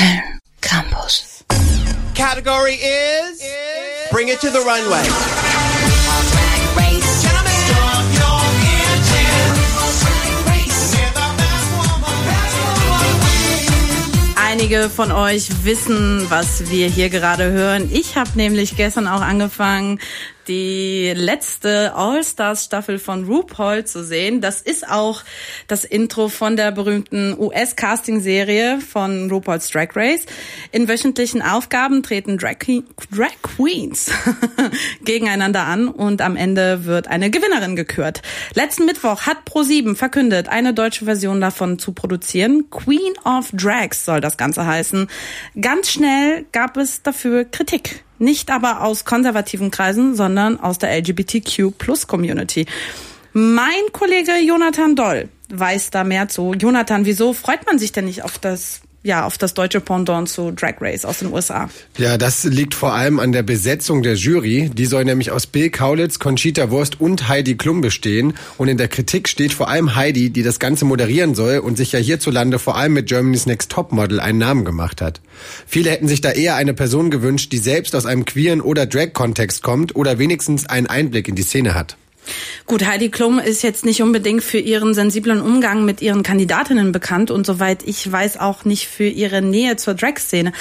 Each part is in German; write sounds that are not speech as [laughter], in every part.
Köln Campus. Category is, Bring It to the Runway. Einige von euch wissen, was wir hier gerade hören. Ich habe nämlich gestern auch angefangen, die letzte All-Stars-Staffel von RuPaul zu sehen. Das ist auch das Intro von der berühmten US-Casting-Serie von RuPaul's Drag Race. In wöchentlichen Aufgaben treten Drag, Drag Queens [laughs] gegeneinander an und am Ende wird eine Gewinnerin gekürt. Letzten Mittwoch hat Pro7 verkündet, eine deutsche Version davon zu produzieren. Queen of Drags soll das Ganze heißen. Ganz schnell gab es dafür Kritik. Nicht aber aus konservativen Kreisen, sondern aus der LGBTQ-Plus-Community. Mein Kollege Jonathan Doll weiß da mehr zu. Jonathan, wieso freut man sich denn nicht auf das ja, auf das deutsche Pendant zu Drag Race aus den USA. Ja, das liegt vor allem an der Besetzung der Jury. Die soll nämlich aus Bill Kaulitz, Conchita Wurst und Heidi Klum bestehen. Und in der Kritik steht vor allem Heidi, die das Ganze moderieren soll und sich ja hierzulande vor allem mit Germany's Next Topmodel einen Namen gemacht hat. Viele hätten sich da eher eine Person gewünscht, die selbst aus einem queeren oder Drag-Kontext kommt oder wenigstens einen Einblick in die Szene hat. Gut, Heidi Klum ist jetzt nicht unbedingt für ihren sensiblen Umgang mit ihren Kandidatinnen bekannt und soweit ich weiß auch nicht für ihre Nähe zur Drag-Szene.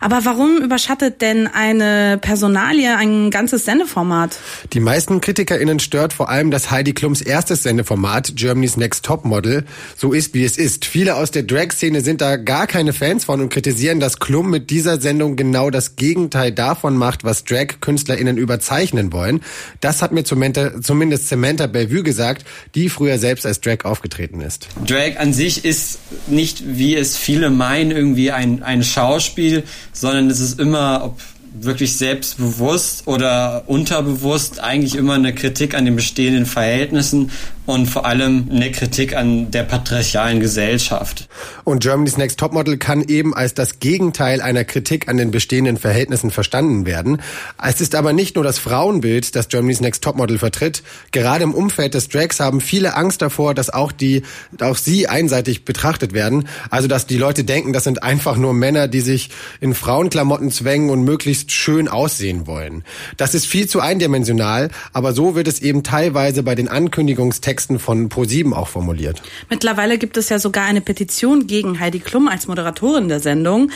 Aber warum überschattet denn eine Personalie ein ganzes Sendeformat? Die meisten KritikerInnen stört vor allem, dass Heidi Klums erstes Sendeformat, Germany's Next Top Model, so ist, wie es ist. Viele aus der Drag-Szene sind da gar keine Fans von und kritisieren, dass Klum mit dieser Sendung genau das Gegenteil davon macht, was Drag-KünstlerInnen überzeichnen wollen. Das hat mir zumindest Samantha Bellevue gesagt, die früher selbst als Drag aufgetreten ist. Drag an sich ist nicht, wie es viele meinen, irgendwie ein, ein Schauspiel, sondern es ist immer, ob wirklich selbstbewusst oder unterbewusst eigentlich immer eine Kritik an den bestehenden Verhältnissen und vor allem eine Kritik an der patriarchalen Gesellschaft. Und Germany's Next Topmodel kann eben als das Gegenteil einer Kritik an den bestehenden Verhältnissen verstanden werden. Es ist aber nicht nur das Frauenbild, das Germany's Next Topmodel vertritt. Gerade im Umfeld des Drags haben viele Angst davor, dass auch die, auch sie einseitig betrachtet werden. Also, dass die Leute denken, das sind einfach nur Männer, die sich in Frauenklamotten zwängen und möglichst schön aussehen wollen. Das ist viel zu eindimensional, aber so wird es eben teilweise bei den Ankündigungstexten Texten von Pro7 auch formuliert. Mittlerweile gibt es ja sogar eine Petition gegen Heidi Klum als Moderatorin der Sendung.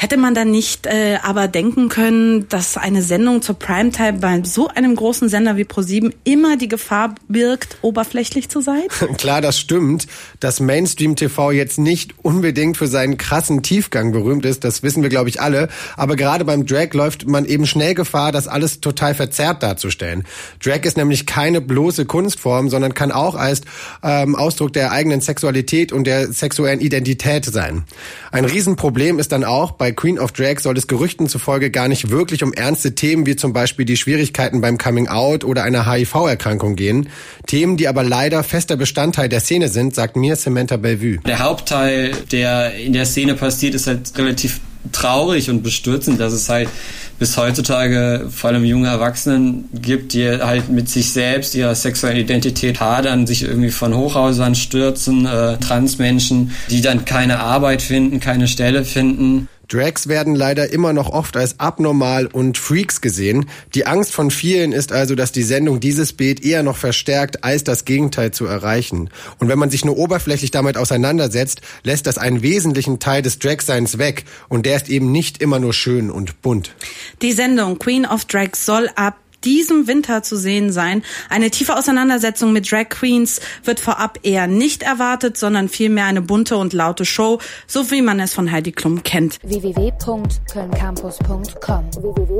Hätte man dann nicht äh, aber denken können, dass eine Sendung zur Primetime bei so einem großen Sender wie ProSieben immer die Gefahr birgt, oberflächlich zu sein? [laughs] Klar, das stimmt. Dass Mainstream TV jetzt nicht unbedingt für seinen krassen Tiefgang berühmt ist, das wissen wir, glaube ich, alle. Aber gerade beim Drag läuft man eben schnell Gefahr, das alles total verzerrt darzustellen. Drag ist nämlich keine bloße Kunstform, sondern kann auch als ähm, Ausdruck der eigenen Sexualität und der sexuellen Identität sein. Ein Riesenproblem ist dann auch bei bei Queen of Drag soll es Gerüchten zufolge gar nicht wirklich um ernste Themen wie zum Beispiel die Schwierigkeiten beim Coming Out oder einer HIV-Erkrankung gehen. Themen, die aber leider fester Bestandteil der Szene sind, sagt mir Samantha Bellevue. Der Hauptteil, der in der Szene passiert, ist halt relativ traurig und bestürzend, dass es halt bis heutzutage vor allem junge Erwachsenen gibt, die halt mit sich selbst, ihrer sexuellen Identität hadern, sich irgendwie von Hochhausern stürzen, äh, Transmenschen, die dann keine Arbeit finden, keine Stelle finden. Drags werden leider immer noch oft als abnormal und Freaks gesehen. Die Angst von vielen ist also, dass die Sendung dieses Bild eher noch verstärkt, als das Gegenteil zu erreichen. Und wenn man sich nur oberflächlich damit auseinandersetzt, lässt das einen wesentlichen Teil des Dragseins weg. Und der ist eben nicht immer nur schön und bunt. Die Sendung Queen of Drags soll ab diesem Winter zu sehen sein. Eine tiefe Auseinandersetzung mit Drag Queens wird vorab eher nicht erwartet, sondern vielmehr eine bunte und laute Show, so wie man es von Heidi Klum kennt. www.kölncampus.com www